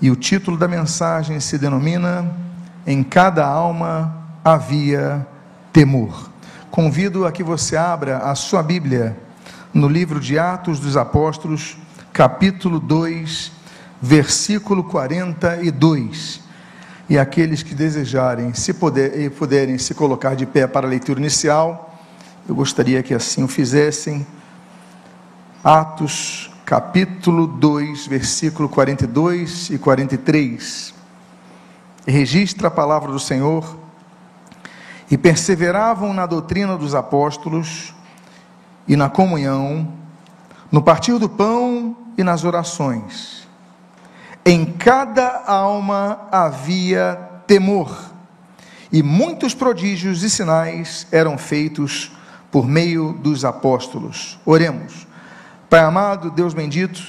E o título da mensagem se denomina Em cada alma havia temor. Convido a que você abra a sua Bíblia no livro de Atos dos Apóstolos, capítulo 2, versículo 42. E aqueles que desejarem, se puder, puderem se colocar de pé para a leitura inicial, eu gostaria que assim o fizessem. Atos capítulo 2, versículo 42 e 43. Registra a palavra do Senhor. E perseveravam na doutrina dos apóstolos e na comunhão, no partir do pão e nas orações. Em cada alma havia temor, e muitos prodígios e sinais eram feitos por meio dos apóstolos. Oremos. Pai amado, Deus bendito,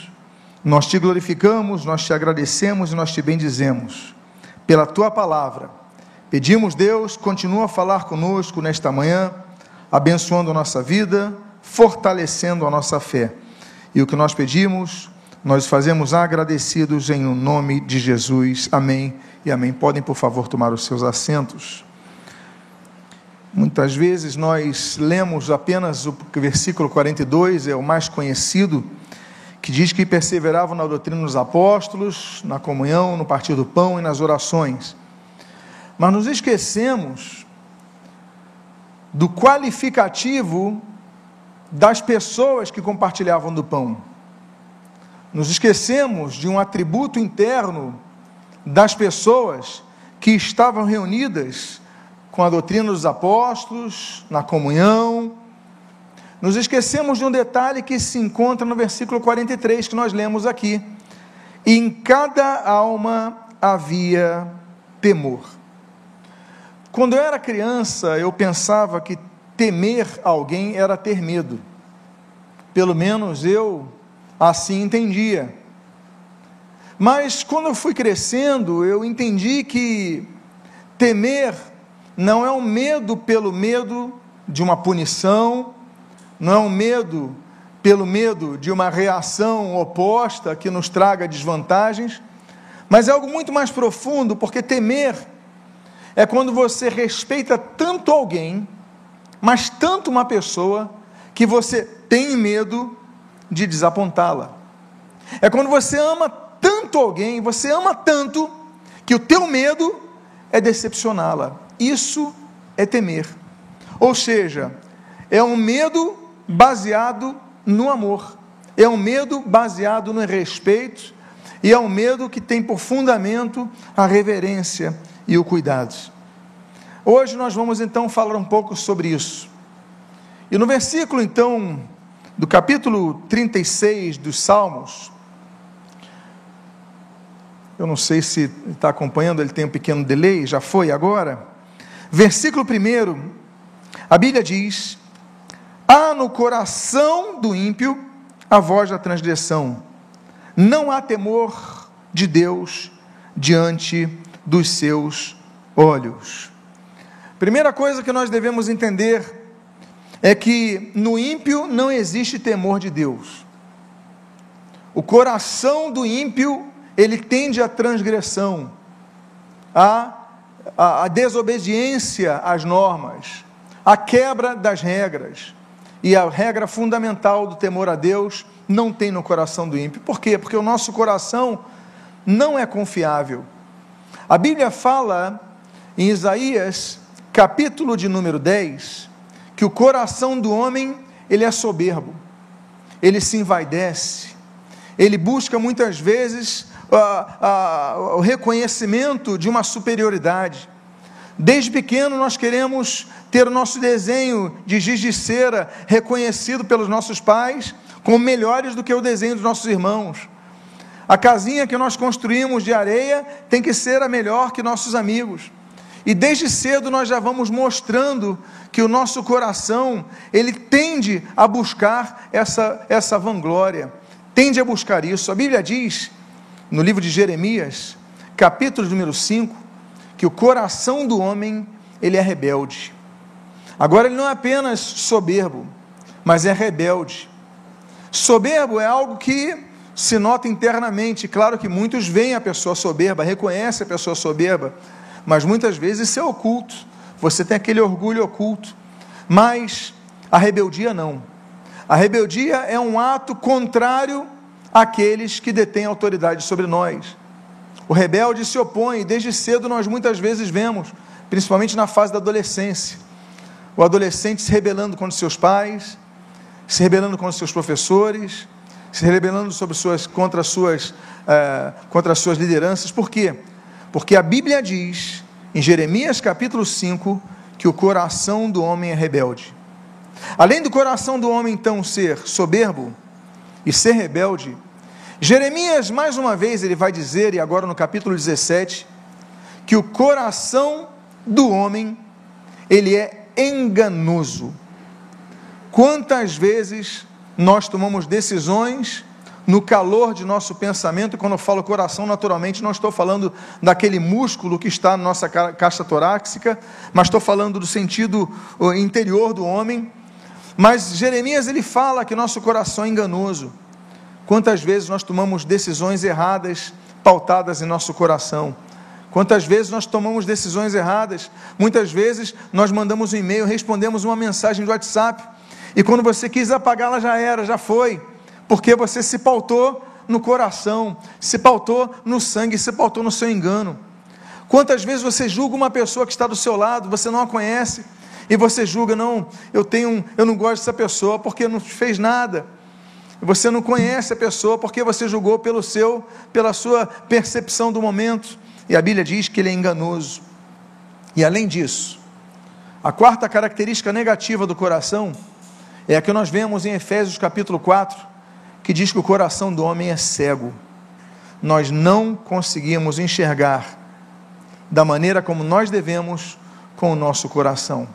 nós te glorificamos, nós te agradecemos e nós te bendizemos pela tua palavra. Pedimos, Deus, continua a falar conosco nesta manhã, abençoando a nossa vida, fortalecendo a nossa fé. E o que nós pedimos, nós fazemos agradecidos em o nome de Jesus. Amém e amém. Podem, por favor, tomar os seus assentos. Muitas vezes nós lemos apenas o versículo 42, é o mais conhecido, que diz que perseveravam na doutrina dos apóstolos, na comunhão, no partir do pão e nas orações. Mas nos esquecemos do qualificativo das pessoas que compartilhavam do pão. Nos esquecemos de um atributo interno das pessoas que estavam reunidas com a doutrina dos apóstolos, na comunhão. Nos esquecemos de um detalhe que se encontra no versículo 43 que nós lemos aqui. Em cada alma havia temor. Quando eu era criança, eu pensava que temer alguém era ter medo. Pelo menos eu assim entendia. Mas quando eu fui crescendo, eu entendi que temer não é um medo pelo medo de uma punição, não é um medo pelo medo de uma reação oposta que nos traga desvantagens, mas é algo muito mais profundo, porque temer é quando você respeita tanto alguém, mas tanto uma pessoa, que você tem medo de desapontá-la. É quando você ama tanto alguém, você ama tanto, que o teu medo é decepcioná-la. Isso é temer. Ou seja, é um medo baseado no amor, é um medo baseado no respeito, e é um medo que tem por fundamento a reverência e o cuidado. Hoje nós vamos então falar um pouco sobre isso. E no versículo então do capítulo 36 dos Salmos, eu não sei se está acompanhando, ele tem um pequeno delay, já foi agora. Versículo 1, a Bíblia diz: Há no coração do ímpio a voz da transgressão, não há temor de Deus diante dos seus olhos. Primeira coisa que nós devemos entender é que no ímpio não existe temor de Deus. O coração do ímpio, ele tende à transgressão, a a, a desobediência às normas, a quebra das regras. E a regra fundamental do temor a Deus não tem no coração do ímpio. Por quê? Porque o nosso coração não é confiável. A Bíblia fala em Isaías, capítulo de número 10, que o coração do homem, ele é soberbo. Ele se envaidece. Ele busca muitas vezes o reconhecimento de uma superioridade. Desde pequeno nós queremos ter o nosso desenho de giz de cera reconhecido pelos nossos pais como melhores do que o desenho dos nossos irmãos. A casinha que nós construímos de areia tem que ser a melhor que nossos amigos. E desde cedo nós já vamos mostrando que o nosso coração, ele tende a buscar essa, essa vanglória, tende a buscar isso. A Bíblia diz no livro de Jeremias, capítulo número 5, que o coração do homem, ele é rebelde. Agora ele não é apenas soberbo, mas é rebelde. Soberbo é algo que se nota internamente. Claro que muitos veem a pessoa soberba, reconhecem a pessoa soberba, mas muitas vezes isso é oculto. Você tem aquele orgulho oculto. Mas a rebeldia não. A rebeldia é um ato contrário àqueles que detêm autoridade sobre nós. O rebelde se opõe, desde cedo nós muitas vezes vemos, principalmente na fase da adolescência, o adolescente se rebelando contra seus pais, se rebelando contra seus professores, se rebelando sobre suas, contra, suas, uh, contra as suas lideranças. Por quê? Porque a Bíblia diz, em Jeremias capítulo 5, que o coração do homem é rebelde. Além do coração do homem, então, ser soberbo e ser rebelde, Jeremias, mais uma vez, ele vai dizer, e agora no capítulo 17, que o coração do homem, ele é enganoso. Quantas vezes nós tomamos decisões no calor de nosso pensamento, quando eu falo coração, naturalmente não estou falando daquele músculo que está na nossa caixa torácica, mas estou falando do sentido interior do homem. Mas Jeremias ele fala que nosso coração é enganoso. Quantas vezes nós tomamos decisões erradas pautadas em nosso coração? Quantas vezes nós tomamos decisões erradas? Muitas vezes nós mandamos um e-mail, respondemos uma mensagem do WhatsApp e quando você quis apagá-la, já era, já foi, porque você se pautou no coração, se pautou no sangue, se pautou no seu engano. Quantas vezes você julga uma pessoa que está do seu lado, você não a conhece, e você julga, não, eu tenho, eu não gosto dessa pessoa porque não fez nada. Você não conhece a pessoa porque você julgou pelo seu, pela sua percepção do momento. E a Bíblia diz que ele é enganoso. E além disso, a quarta característica negativa do coração é a que nós vemos em Efésios capítulo 4, que diz que o coração do homem é cego. Nós não conseguimos enxergar da maneira como nós devemos com o nosso coração.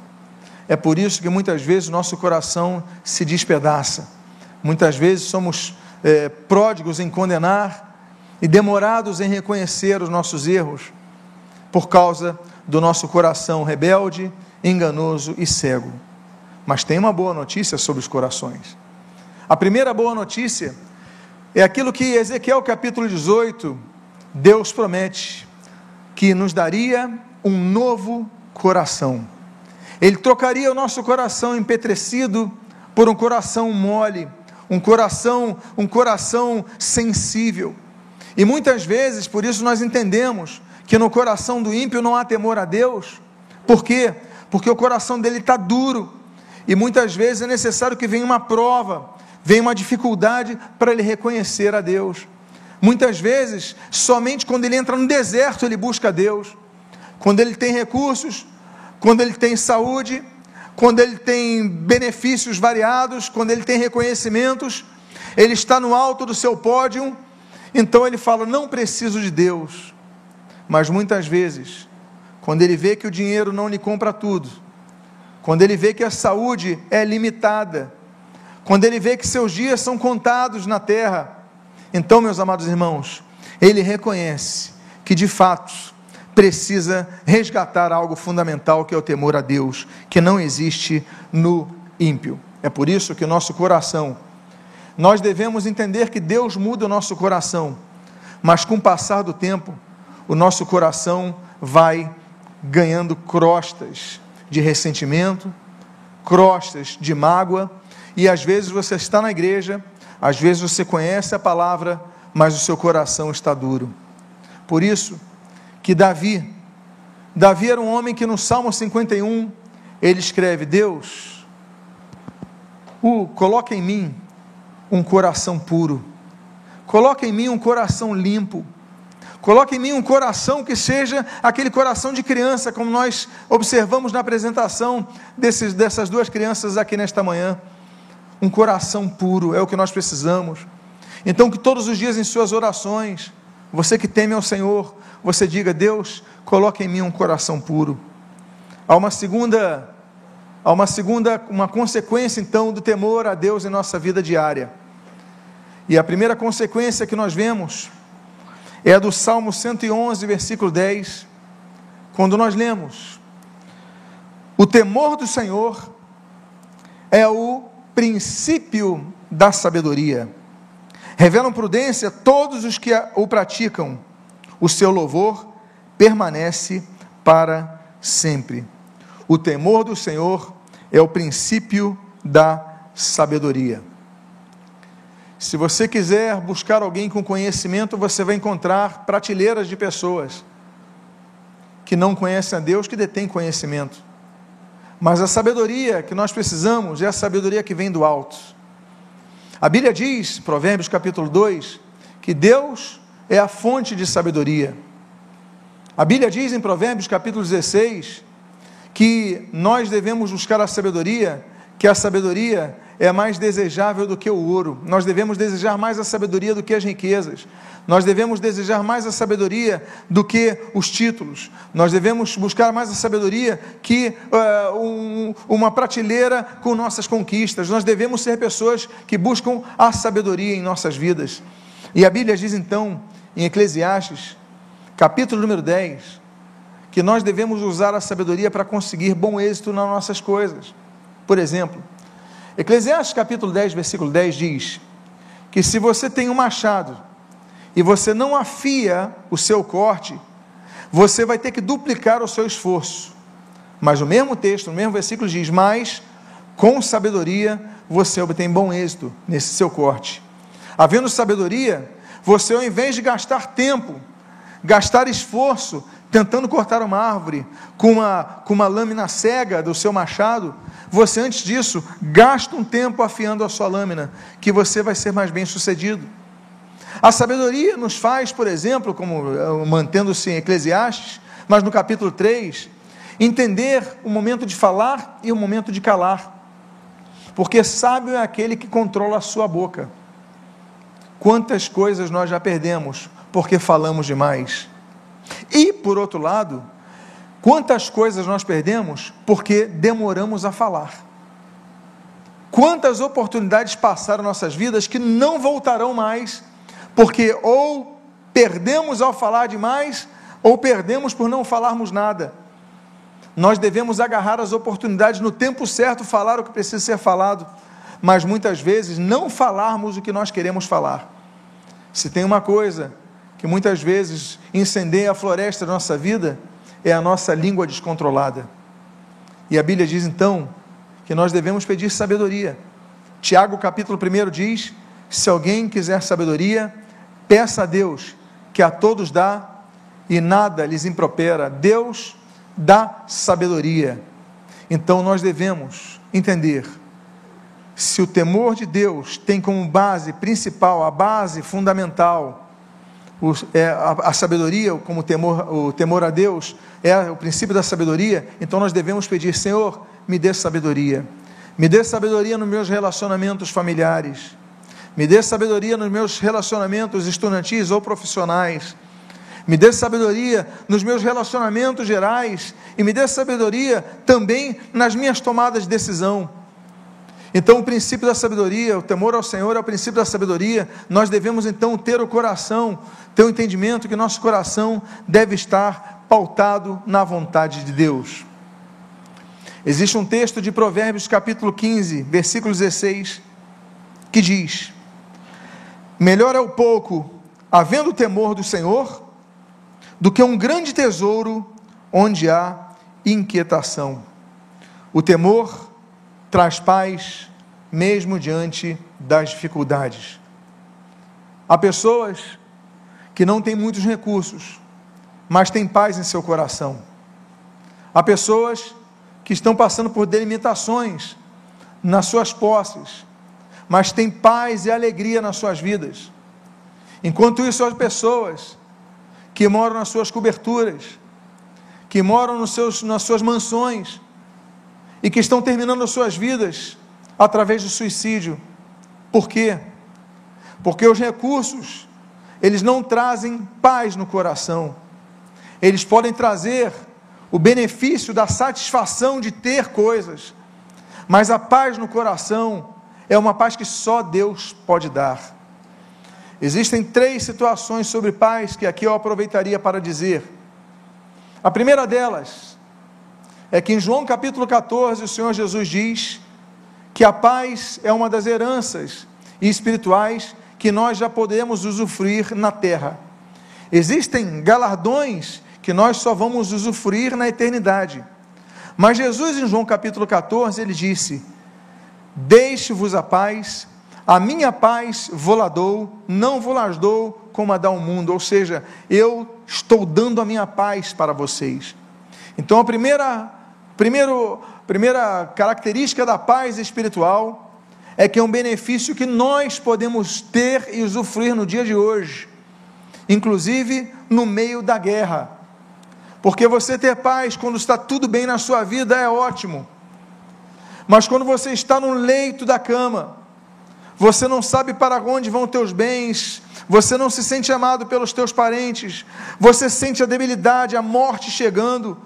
É por isso que muitas vezes o nosso coração se despedaça. Muitas vezes somos é, pródigos em condenar e demorados em reconhecer os nossos erros por causa do nosso coração rebelde, enganoso e cego. Mas tem uma boa notícia sobre os corações. A primeira boa notícia é aquilo que Ezequiel capítulo 18, Deus promete que nos daria um novo coração. Ele trocaria o nosso coração empetrecido por um coração mole, um coração, um coração sensível. E muitas vezes, por isso nós entendemos que no coração do ímpio não há temor a Deus. Por quê? Porque o coração dele está duro. E muitas vezes é necessário que venha uma prova, venha uma dificuldade para ele reconhecer a Deus. Muitas vezes, somente quando ele entra no deserto, ele busca a Deus. Quando ele tem recursos, quando ele tem saúde, quando ele tem benefícios variados, quando ele tem reconhecimentos, ele está no alto do seu pódio, então ele fala: Não preciso de Deus. Mas muitas vezes, quando ele vê que o dinheiro não lhe compra tudo, quando ele vê que a saúde é limitada, quando ele vê que seus dias são contados na terra, então, meus amados irmãos, ele reconhece que de fato precisa resgatar algo fundamental que é o temor a Deus, que não existe no ímpio. É por isso que o nosso coração, nós devemos entender que Deus muda o nosso coração, mas com o passar do tempo, o nosso coração vai ganhando crostas, de ressentimento, crostas de mágoa, e às vezes você está na igreja, às vezes você conhece a palavra, mas o seu coração está duro. Por isso que Davi, Davi era um homem que no Salmo 51, ele escreve: Deus, o, coloca em mim um coração puro, coloca em mim um coração limpo Coloque em mim um coração que seja aquele coração de criança, como nós observamos na apresentação desses, dessas duas crianças aqui nesta manhã. Um coração puro é o que nós precisamos. Então, que todos os dias em suas orações, você que teme ao Senhor, você diga: Deus, coloque em mim um coração puro. Há uma segunda, há uma segunda, uma consequência então do temor a Deus em nossa vida diária. E a primeira consequência que nós vemos é a do Salmo 111, versículo 10, quando nós lemos: O temor do Senhor é o princípio da sabedoria. Revelam prudência todos os que o praticam. O seu louvor permanece para sempre. O temor do Senhor é o princípio da sabedoria. Se você quiser buscar alguém com conhecimento, você vai encontrar prateleiras de pessoas que não conhecem a Deus, que detêm conhecimento. Mas a sabedoria que nós precisamos é a sabedoria que vem do alto. A Bíblia diz, Provérbios capítulo 2, que Deus é a fonte de sabedoria. A Bíblia diz em Provérbios capítulo 16 que nós devemos buscar a sabedoria, que a sabedoria é mais desejável do que o ouro. Nós devemos desejar mais a sabedoria do que as riquezas. Nós devemos desejar mais a sabedoria do que os títulos. Nós devemos buscar mais a sabedoria que uh, um, uma prateleira com nossas conquistas. Nós devemos ser pessoas que buscam a sabedoria em nossas vidas. E a Bíblia diz então, em Eclesiastes, capítulo número 10, que nós devemos usar a sabedoria para conseguir bom êxito nas nossas coisas. Por exemplo, Eclesiastes capítulo 10, versículo 10 diz que se você tem um machado e você não afia o seu corte, você vai ter que duplicar o seu esforço. Mas o mesmo texto, o mesmo versículo diz: Mas com sabedoria você obtém bom êxito nesse seu corte. Havendo sabedoria, você ao invés de gastar tempo, gastar esforço tentando cortar uma árvore com uma, com uma lâmina cega do seu machado, você antes disso gasta um tempo afiando a sua lâmina, que você vai ser mais bem sucedido. A sabedoria nos faz, por exemplo, como eh, mantendo-se em Eclesiastes, mas no capítulo 3, entender o momento de falar e o momento de calar. Porque sábio é aquele que controla a sua boca. Quantas coisas nós já perdemos porque falamos demais. E, por outro lado, Quantas coisas nós perdemos porque demoramos a falar? Quantas oportunidades passaram nossas vidas que não voltarão mais, porque ou perdemos ao falar demais, ou perdemos por não falarmos nada. Nós devemos agarrar as oportunidades no tempo certo, falar o que precisa ser falado, mas muitas vezes não falarmos o que nós queremos falar. Se tem uma coisa que muitas vezes incendeia a floresta da nossa vida, é a nossa língua descontrolada. E a Bíblia diz então que nós devemos pedir sabedoria. Tiago capítulo 1 diz: se alguém quiser sabedoria, peça a Deus, que a todos dá e nada lhes impropera. Deus dá sabedoria. Então nós devemos entender se o temor de Deus tem como base principal, a base fundamental, é, a, a, sabedoria, como o temor, o temor a Deus, é o princípio da sabedoria, então nós devemos pedir: Senhor, me dê sabedoria. Me dê sabedoria nos meus relacionamentos familiares. Me dê sabedoria nos meus relacionamentos estudantis ou profissionais. Me dê sabedoria nos meus relacionamentos gerais. E me dê sabedoria também nas minhas tomadas de decisão. Então, o princípio da sabedoria, o temor ao Senhor é o princípio da sabedoria. Nós devemos então ter o coração, ter o entendimento que nosso coração deve estar pautado na vontade de Deus. Existe um texto de Provérbios, capítulo 15, versículo 16, que diz: Melhor é o pouco, havendo temor do Senhor, do que um grande tesouro onde há inquietação. O temor traz paz mesmo diante das dificuldades. Há pessoas que não têm muitos recursos, mas têm paz em seu coração. Há pessoas que estão passando por delimitações nas suas posses, mas têm paz e alegria nas suas vidas. Enquanto isso, há pessoas que moram nas suas coberturas, que moram nos seus, nas suas mansões, e que estão terminando as suas vidas através do suicídio. Por quê? Porque os recursos, eles não trazem paz no coração. Eles podem trazer o benefício da satisfação de ter coisas, mas a paz no coração é uma paz que só Deus pode dar. Existem três situações sobre paz que aqui eu aproveitaria para dizer. A primeira delas é que em João capítulo 14 o Senhor Jesus diz que a paz é uma das heranças espirituais que nós já podemos usufruir na terra. Existem galardões que nós só vamos usufruir na eternidade. Mas Jesus, em João capítulo 14, ele disse: Deixe-vos a paz, a minha paz vou lá dou, não vou las dou como a dá o mundo. Ou seja, eu estou dando a minha paz para vocês. Então, a primeira, primeiro, primeira característica da paz espiritual é que é um benefício que nós podemos ter e usufruir no dia de hoje, inclusive no meio da guerra. Porque você ter paz quando está tudo bem na sua vida é ótimo. Mas quando você está no leito da cama, você não sabe para onde vão teus bens, você não se sente amado pelos teus parentes, você sente a debilidade, a morte chegando,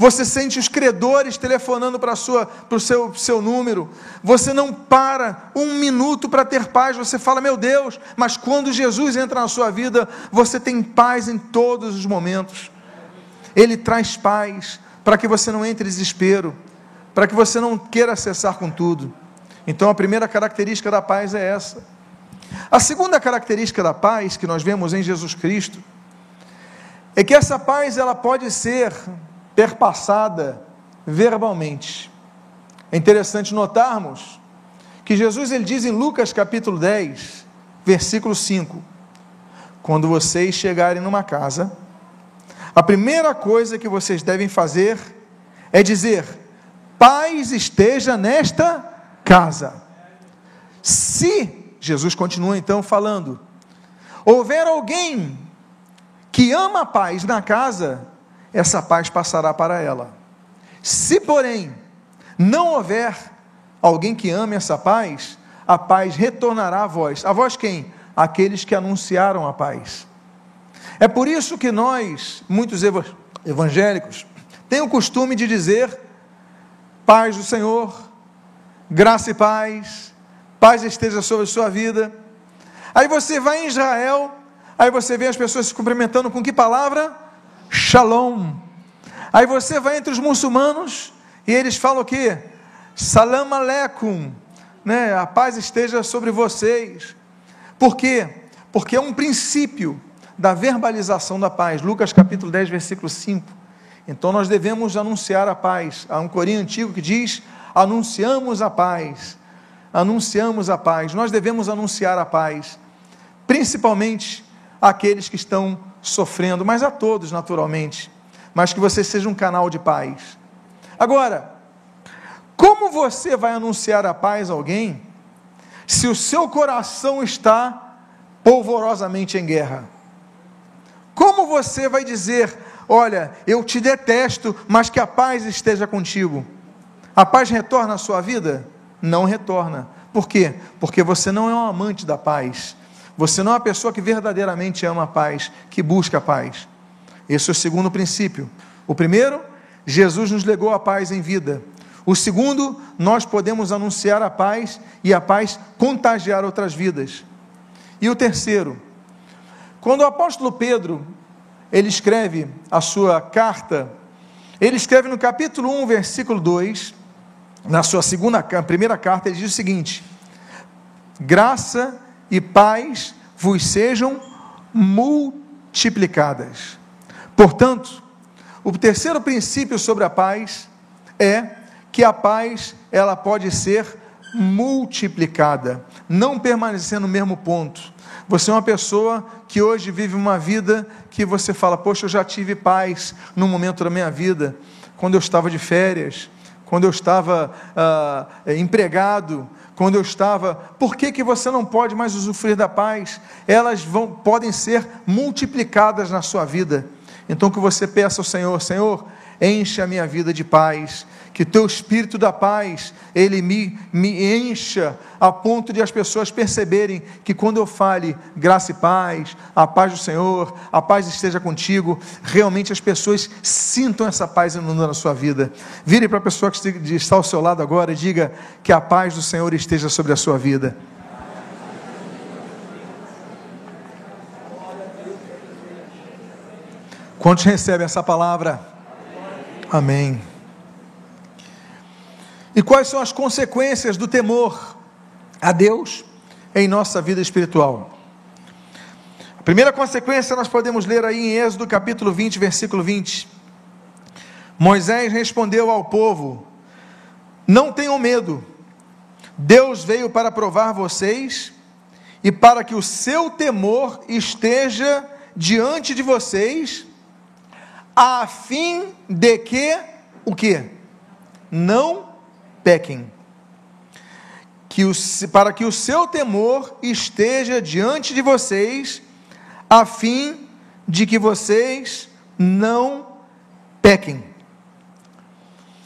você sente os credores telefonando para o seu, seu número, você não para um minuto para ter paz, você fala, meu Deus, mas quando Jesus entra na sua vida, você tem paz em todos os momentos. Ele traz paz para que você não entre em desespero, para que você não queira acessar com tudo. Então a primeira característica da paz é essa. A segunda característica da paz que nós vemos em Jesus Cristo é que essa paz ela pode ser perpassada verbalmente. É interessante notarmos que Jesus ele diz em Lucas capítulo 10, versículo 5: Quando vocês chegarem numa casa, a primeira coisa que vocês devem fazer é dizer: paz esteja nesta casa. Se, Jesus continua então falando, houver alguém que ama a paz na casa, essa paz passará para ela. Se, porém, não houver alguém que ame essa paz, a paz retornará a vós. A vós quem? Aqueles que anunciaram a paz. É por isso que nós, muitos evangélicos, têm o costume de dizer: paz do Senhor, graça e paz, paz esteja sobre a sua vida. Aí você vai em Israel, aí você vê as pessoas se cumprimentando com que palavra? Shalom. Aí você vai entre os muçulmanos e eles falam o quê? Salam aleikum, né? A paz esteja sobre vocês. Por quê? Porque é um princípio da verbalização da paz. Lucas capítulo 10, versículo 5. Então nós devemos anunciar a paz. Há um corinho antigo que diz: anunciamos a paz. Anunciamos a paz. Nós devemos anunciar a paz, principalmente àqueles que estão sofrendo, mas a todos, naturalmente. Mas que você seja um canal de paz. Agora, como você vai anunciar a paz a alguém se o seu coração está polvorosamente em guerra? Como você vai dizer, olha, eu te detesto, mas que a paz esteja contigo? A paz retorna à sua vida? Não retorna. Por quê? Porque você não é um amante da paz. Você não é uma pessoa que verdadeiramente ama a paz, que busca a paz. Esse é o segundo princípio. O primeiro, Jesus nos legou a paz em vida. O segundo, nós podemos anunciar a paz e a paz contagiar outras vidas. E o terceiro, quando o apóstolo Pedro, ele escreve a sua carta, ele escreve no capítulo 1, versículo 2, na sua segunda, primeira carta, ele diz o seguinte: graça e paz vos sejam multiplicadas. Portanto, o terceiro princípio sobre a paz é que a paz ela pode ser multiplicada, não permanecer no mesmo ponto. Você é uma pessoa que hoje vive uma vida que você fala: Poxa, eu já tive paz num momento da minha vida, quando eu estava de férias, quando eu estava ah, empregado, quando eu estava. Por que, que você não pode mais usufruir da paz? Elas vão, podem ser multiplicadas na sua vida. Então, que você peça ao Senhor: Senhor, enche a minha vida de paz que teu espírito da paz, ele me, me encha a ponto de as pessoas perceberem que quando eu fale graça e paz, a paz do Senhor, a paz esteja contigo, realmente as pessoas sintam essa paz inundando a sua vida. Vire para a pessoa que está ao seu lado agora e diga que a paz do Senhor esteja sobre a sua vida. Quantos recebem essa palavra? Amém. E quais são as consequências do temor a Deus em nossa vida espiritual? A primeira consequência nós podemos ler aí em Êxodo capítulo 20, versículo 20. Moisés respondeu ao povo: Não tenham medo, Deus veio para provar vocês e para que o seu temor esteja diante de vocês, a fim de que o que? Não pequem. Que o, para que o seu temor esteja diante de vocês, a fim de que vocês não pequem.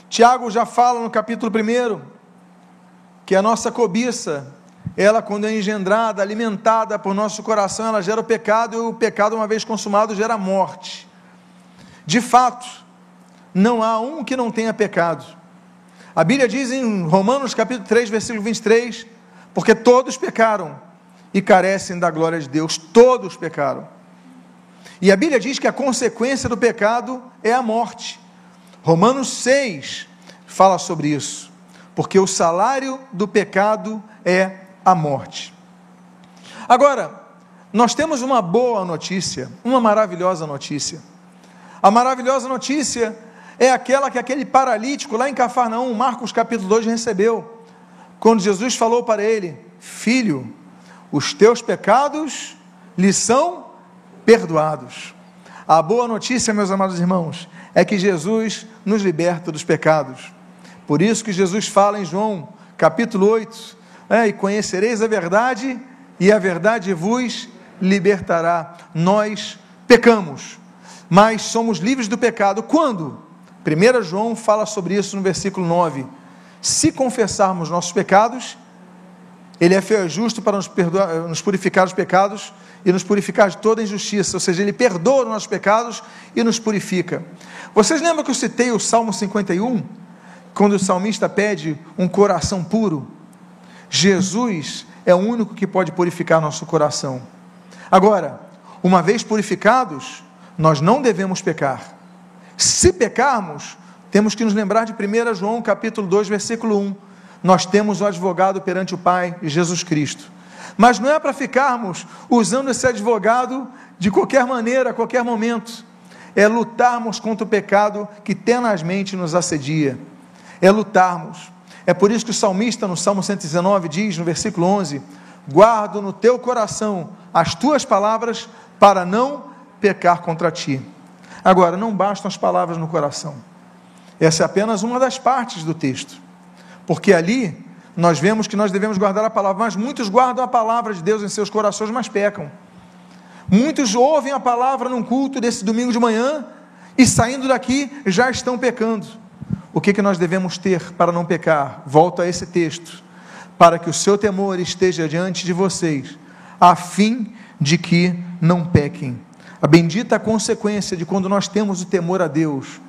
Tiago já fala no capítulo 1 que a nossa cobiça, ela quando é engendrada, alimentada por nosso coração, ela gera o pecado e o pecado, uma vez consumado, gera morte. De fato, não há um que não tenha pecado. A Bíblia diz em Romanos capítulo 3, versículo 23, porque todos pecaram e carecem da glória de Deus, todos pecaram. E a Bíblia diz que a consequência do pecado é a morte. Romanos 6 fala sobre isso, porque o salário do pecado é a morte. Agora, nós temos uma boa notícia, uma maravilhosa notícia. A maravilhosa notícia é aquela que aquele paralítico lá em Cafarnaum, Marcos capítulo 2, recebeu, quando Jesus falou para ele: Filho, os teus pecados lhe são perdoados. A boa notícia, meus amados irmãos, é que Jesus nos liberta dos pecados. Por isso que Jesus fala em João capítulo 8: é, E conhecereis a verdade, e a verdade vos libertará. Nós pecamos, mas somos livres do pecado. Quando? 1 João fala sobre isso no versículo 9. Se confessarmos nossos pecados, Ele é fiel e justo para nos, perdoar, nos purificar os pecados e nos purificar de toda injustiça, ou seja, Ele perdoa os nossos pecados e nos purifica. Vocês lembram que eu citei o Salmo 51? Quando o salmista pede um coração puro? Jesus é o único que pode purificar nosso coração. Agora, uma vez purificados, nós não devemos pecar. Se pecarmos, temos que nos lembrar de 1 João capítulo 2, versículo 1. Nós temos o advogado perante o Pai, Jesus Cristo. Mas não é para ficarmos usando esse advogado de qualquer maneira, a qualquer momento. É lutarmos contra o pecado que tenazmente nos assedia. É lutarmos. É por isso que o salmista, no Salmo 119, diz, no versículo 11: Guardo no teu coração as tuas palavras para não pecar contra ti. Agora, não bastam as palavras no coração. Essa é apenas uma das partes do texto. Porque ali nós vemos que nós devemos guardar a palavra, mas muitos guardam a palavra de Deus em seus corações, mas pecam. Muitos ouvem a palavra num culto desse domingo de manhã e saindo daqui já estão pecando. O que, que nós devemos ter para não pecar? Volto a esse texto. Para que o seu temor esteja diante de vocês, a fim de que não pequem. A bendita consequência de quando nós temos o temor a Deus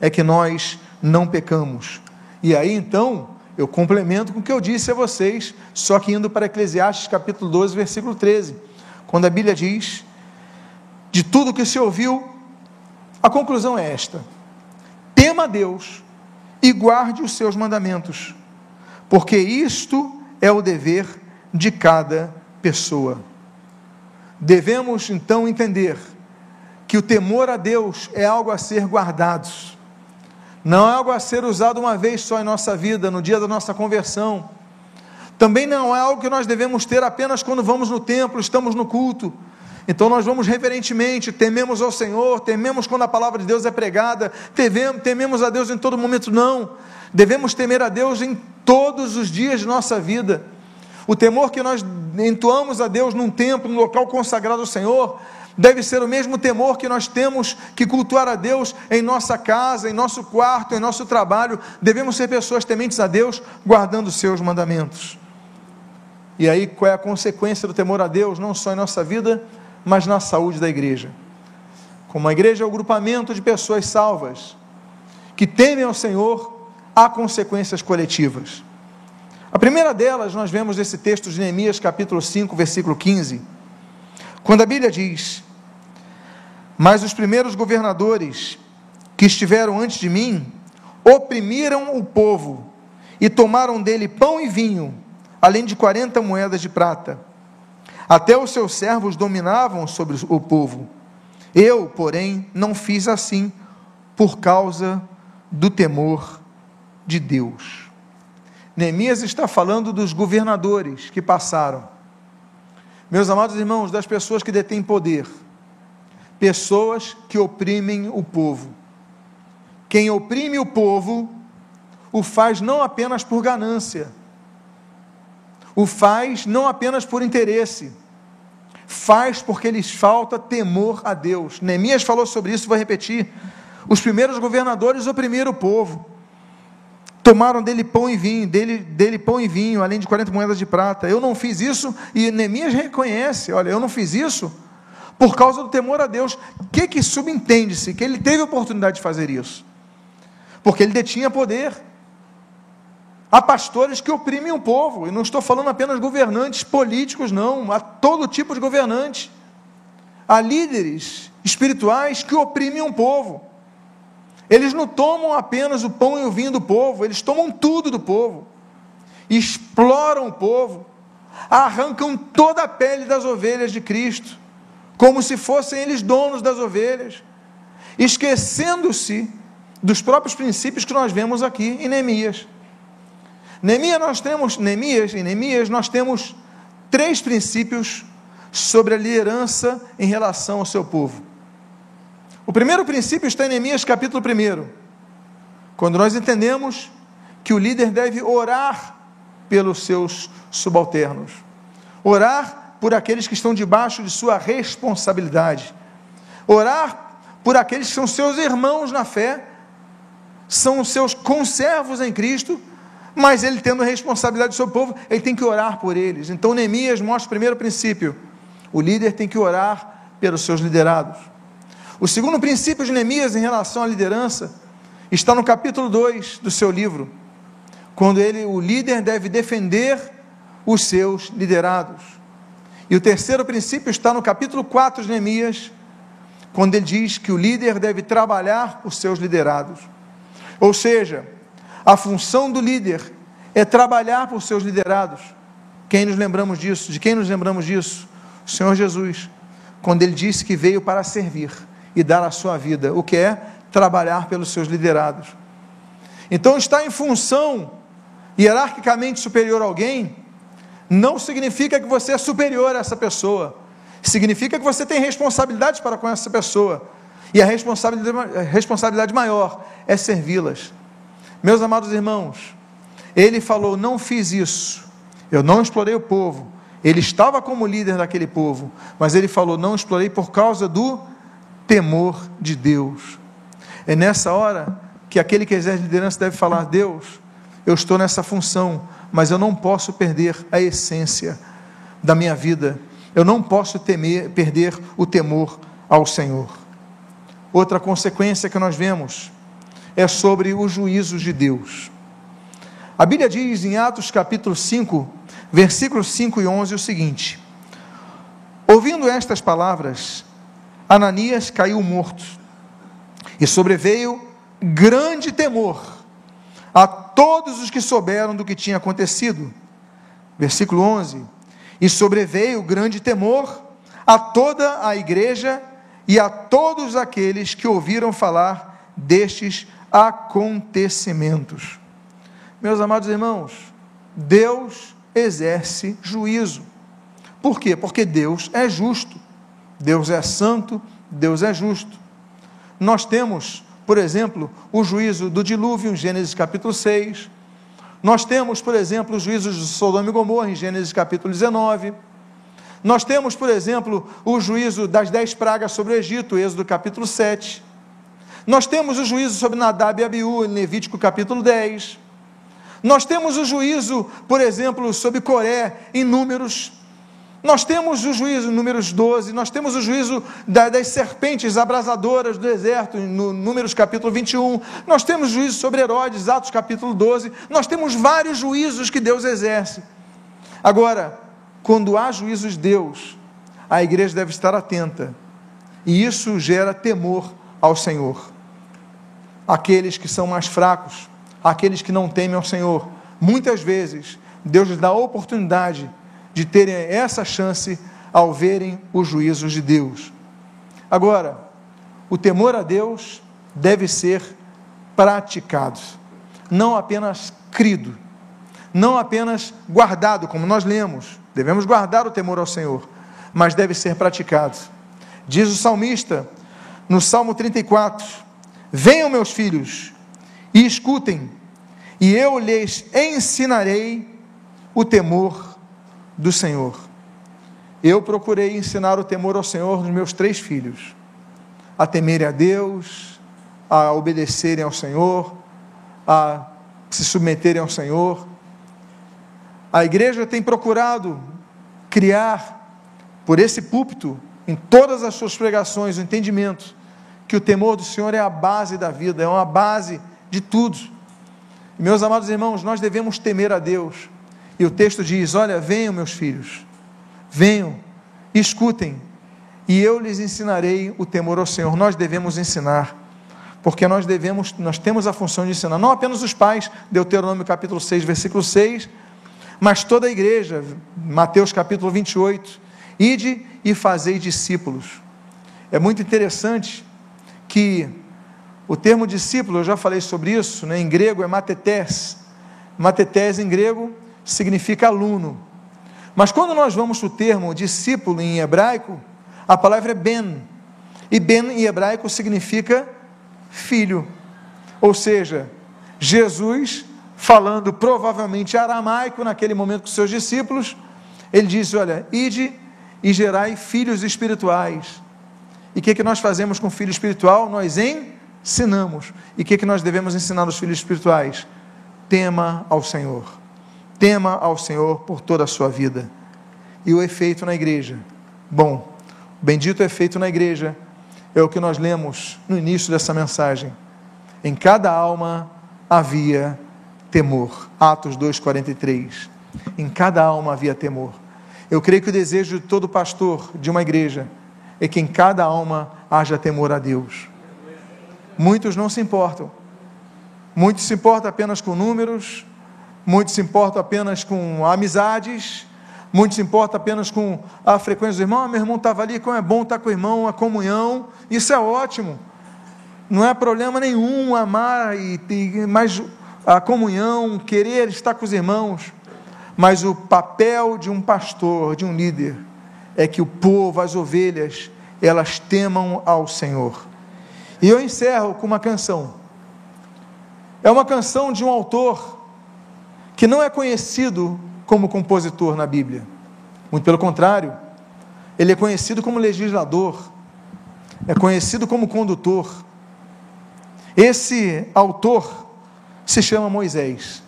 é que nós não pecamos. E aí então, eu complemento com o que eu disse a vocês, só que indo para Eclesiastes capítulo 12, versículo 13, quando a Bíblia diz: De tudo que se ouviu, a conclusão é esta: tema a Deus e guarde os seus mandamentos, porque isto é o dever de cada pessoa. Devemos então entender que o temor a Deus é algo a ser guardado, não é algo a ser usado uma vez só em nossa vida, no dia da nossa conversão. Também não é algo que nós devemos ter apenas quando vamos no templo, estamos no culto. Então nós vamos reverentemente, tememos ao Senhor, tememos quando a palavra de Deus é pregada, tememos, a Deus em todo momento, não. Devemos temer a Deus em todos os dias de nossa vida. O temor que nós entoamos a Deus num templo, num local consagrado ao Senhor, deve ser o mesmo temor que nós temos que cultuar a Deus em nossa casa, em nosso quarto, em nosso trabalho. Devemos ser pessoas tementes a Deus, guardando os seus mandamentos. E aí, qual é a consequência do temor a Deus, não só em nossa vida, mas na saúde da igreja? Como a igreja é o grupamento de pessoas salvas, que temem ao Senhor, há consequências coletivas. A primeira delas, nós vemos nesse texto de Neemias, capítulo 5, versículo 15, quando a Bíblia diz: mas os primeiros governadores que estiveram antes de mim oprimiram o povo e tomaram dele pão e vinho, além de quarenta moedas de prata. Até os seus servos dominavam sobre o povo. Eu, porém, não fiz assim, por causa do temor de Deus. Neemias está falando dos governadores que passaram. Meus amados irmãos, das pessoas que detêm poder, pessoas que oprimem o povo. Quem oprime o povo, o faz não apenas por ganância, o faz não apenas por interesse, faz porque lhes falta temor a Deus. Neemias falou sobre isso, vou repetir. Os primeiros governadores oprimiram o povo. Tomaram dele pão e vinho, dele, dele pão e vinho, além de 40 moedas de prata. Eu não fiz isso, e Neemias reconhece: olha, eu não fiz isso por causa do temor a Deus. O que, que subentende-se? Que ele teve oportunidade de fazer isso. Porque ele detinha poder. Há pastores que oprimem o povo, e não estou falando apenas governantes políticos, não, há todo tipo de governante. Há líderes espirituais que oprimem o povo. Eles não tomam apenas o pão e o vinho do povo, eles tomam tudo do povo, exploram o povo, arrancam toda a pele das ovelhas de Cristo, como se fossem eles donos das ovelhas, esquecendo-se dos próprios princípios que nós vemos aqui em Neemias. Neemias nós temos, Neemias, em Neemias nós temos três princípios sobre a liderança em relação ao seu povo. O primeiro princípio está em Neemias capítulo 1. Quando nós entendemos que o líder deve orar pelos seus subalternos, orar por aqueles que estão debaixo de sua responsabilidade, orar por aqueles que são seus irmãos na fé, são seus conservos em Cristo, mas ele tendo responsabilidade do seu povo, ele tem que orar por eles. Então Neemias mostra o primeiro princípio: o líder tem que orar pelos seus liderados. O segundo princípio de Neemias em relação à liderança está no capítulo 2 do seu livro, quando ele, o líder deve defender os seus liderados. E o terceiro princípio está no capítulo 4 de Neemias, quando ele diz que o líder deve trabalhar por seus liderados. Ou seja, a função do líder é trabalhar por seus liderados. Quem nos lembramos disso? De quem nos lembramos disso? O Senhor Jesus, quando ele disse que veio para servir e dar a sua vida, o que é trabalhar pelos seus liderados. Então, estar em função hierarquicamente superior a alguém, não significa que você é superior a essa pessoa, significa que você tem responsabilidades para com essa pessoa, e a responsabilidade, a responsabilidade maior é servi-las. Meus amados irmãos, ele falou: Não fiz isso, eu não explorei o povo. Ele estava como líder daquele povo, mas ele falou: Não explorei por causa do temor de Deus. É nessa hora que aquele que exerce liderança deve falar: Deus, eu estou nessa função, mas eu não posso perder a essência da minha vida. Eu não posso temer, perder o temor ao Senhor. Outra consequência que nós vemos é sobre os juízos de Deus. A Bíblia diz em Atos capítulo 5, versículos 5 e 11 o seguinte: Ouvindo estas palavras, Ananias caiu morto, e sobreveio grande temor todos os que souberam do que tinha acontecido. Versículo 11: E sobreveio grande temor a toda a igreja e a todos aqueles que ouviram falar destes acontecimentos. Meus amados irmãos, Deus exerce juízo. Por quê? Porque Deus é justo. Deus é santo, Deus é justo. Nós temos, por exemplo, o juízo do dilúvio em Gênesis capítulo 6. Nós temos, por exemplo, os juízos de Sodoma e Gomorra em Gênesis capítulo 19. Nós temos, por exemplo, o juízo das dez pragas sobre o Egito, Êxodo capítulo 7. Nós temos o juízo sobre Nadab e Abiú, em Levítico capítulo 10. Nós temos o juízo, por exemplo, sobre Coré, em Números nós temos o juízo, números 12, nós temos o juízo das serpentes abrasadoras do deserto, no Números capítulo 21, nós temos juízo sobre Herodes, Atos capítulo 12, nós temos vários juízos que Deus exerce. Agora, quando há juízos de Deus, a igreja deve estar atenta, e isso gera temor ao Senhor. Aqueles que são mais fracos, aqueles que não temem ao Senhor, muitas vezes Deus lhes dá a oportunidade de terem essa chance ao verem os juízos de Deus. Agora, o temor a Deus deve ser praticado, não apenas crido, não apenas guardado, como nós lemos. Devemos guardar o temor ao Senhor, mas deve ser praticado. Diz o salmista no Salmo 34: Venham, meus filhos, e escutem, e eu lhes ensinarei o temor do Senhor. Eu procurei ensinar o temor ao Senhor nos meus três filhos, a temerem a Deus, a obedecerem ao Senhor, a se submeterem ao Senhor. A igreja tem procurado criar, por esse púlpito, em todas as suas pregações, o entendimento que o temor do Senhor é a base da vida, é uma base de tudo. Meus amados irmãos, nós devemos temer a Deus. E o texto diz: Olha, venham, meus filhos, venham, escutem, e eu lhes ensinarei o temor ao Senhor. Nós devemos ensinar, porque nós devemos, nós temos a função de ensinar, não apenas os pais, Deuteronômio capítulo 6, versículo 6, mas toda a igreja, Mateus capítulo 28, ide e fazei discípulos. É muito interessante que o termo discípulo, eu já falei sobre isso, né, em grego é matetés. Matetés em grego significa aluno. Mas quando nós vamos para o termo discípulo em hebraico, a palavra é ben. E ben em hebraico significa filho. Ou seja, Jesus, falando provavelmente aramaico naquele momento com seus discípulos, ele disse: Olha, ide e gerai filhos espirituais. E o que, que nós fazemos com o filho espiritual? Nós ensinamos. E o que, que nós devemos ensinar aos filhos espirituais? Tema ao Senhor. Tema ao Senhor por toda a sua vida. E o efeito na igreja? Bom, bendito efeito na igreja é o que nós lemos no início dessa mensagem. Em cada alma havia temor. Atos 2,43. Em cada alma havia temor. Eu creio que o desejo de todo pastor de uma igreja é que em cada alma haja temor a Deus. Muitos não se importam. Muitos se importam apenas com números, muitos se importam apenas com amizades, muitos se importam apenas com a frequência do irmão. Ah, meu irmão estava ali, como é bom estar com o irmão, a comunhão, isso é ótimo. Não é problema nenhum amar e, e mais a comunhão, querer estar com os irmãos. Mas o papel de um pastor, de um líder, é que o povo, as ovelhas, elas temam ao Senhor. E eu encerro com uma canção. É uma canção de um autor que não é conhecido como compositor na Bíblia. Muito pelo contrário, ele é conhecido como legislador, é conhecido como condutor. Esse autor se chama Moisés.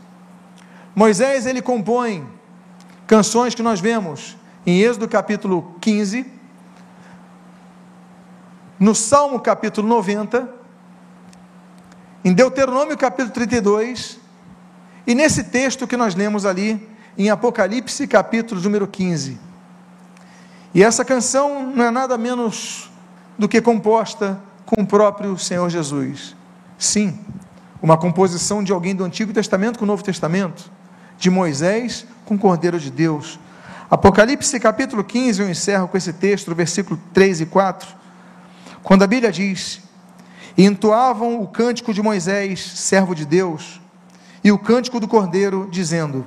Moisés ele compõe canções que nós vemos em Êxodo capítulo 15, no Salmo capítulo 90, em Deuteronômio capítulo 32, e nesse texto que nós lemos ali em Apocalipse capítulo número 15. E essa canção não é nada menos do que composta com o próprio Senhor Jesus. Sim, uma composição de alguém do Antigo Testamento com o Novo Testamento, de Moisés com o Cordeiro de Deus, Apocalipse capítulo 15, eu encerro com esse texto, versículo 3 e 4, quando a Bíblia diz: E entoavam o cântico de Moisés, servo de Deus, e o cântico do Cordeiro, dizendo: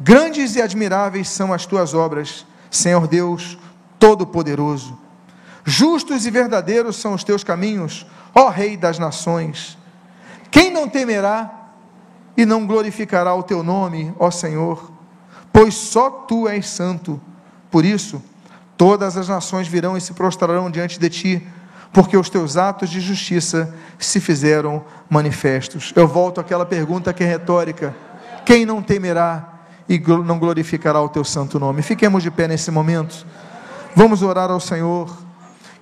Grandes e admiráveis são as tuas obras, Senhor Deus Todo-Poderoso. Justos e verdadeiros são os teus caminhos, ó Rei das nações. Quem não temerá e não glorificará o teu nome, ó Senhor? pois só tu és santo. Por isso, todas as nações virão e se prostrarão diante de ti, porque os teus atos de justiça se fizeram manifestos. Eu volto àquela pergunta que é retórica: quem não temerá e não glorificará o teu santo nome? Fiquemos de pé nesse momento. Vamos orar ao Senhor,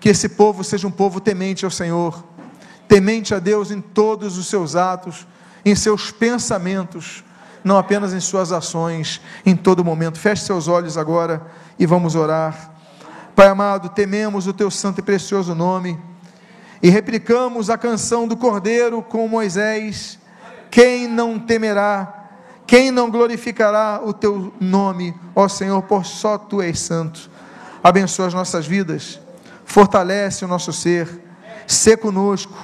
que esse povo seja um povo temente ao Senhor, temente a Deus em todos os seus atos, em seus pensamentos não apenas em suas ações, em todo momento. Feche seus olhos agora e vamos orar. Pai amado, tememos o teu santo e precioso nome e replicamos a canção do Cordeiro com Moisés: Quem não temerá, quem não glorificará o teu nome, ó Senhor, por só tu és santo. abençoa as nossas vidas, fortalece o nosso ser, sê conosco,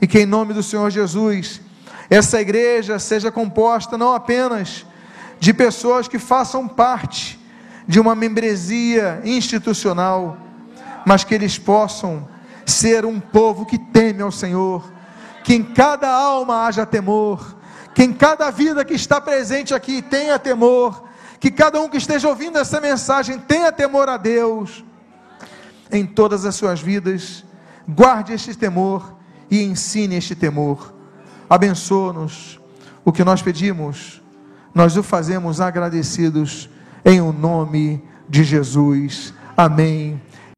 e que em nome do Senhor Jesus, essa igreja seja composta não apenas de pessoas que façam parte de uma membresia institucional, mas que eles possam ser um povo que teme ao Senhor, que em cada alma haja temor, que em cada vida que está presente aqui tenha temor, que cada um que esteja ouvindo essa mensagem tenha temor a Deus em todas as suas vidas, guarde este temor e ensine este temor. Abençoa-nos. O que nós pedimos, nós o fazemos agradecidos em o nome de Jesus. Amém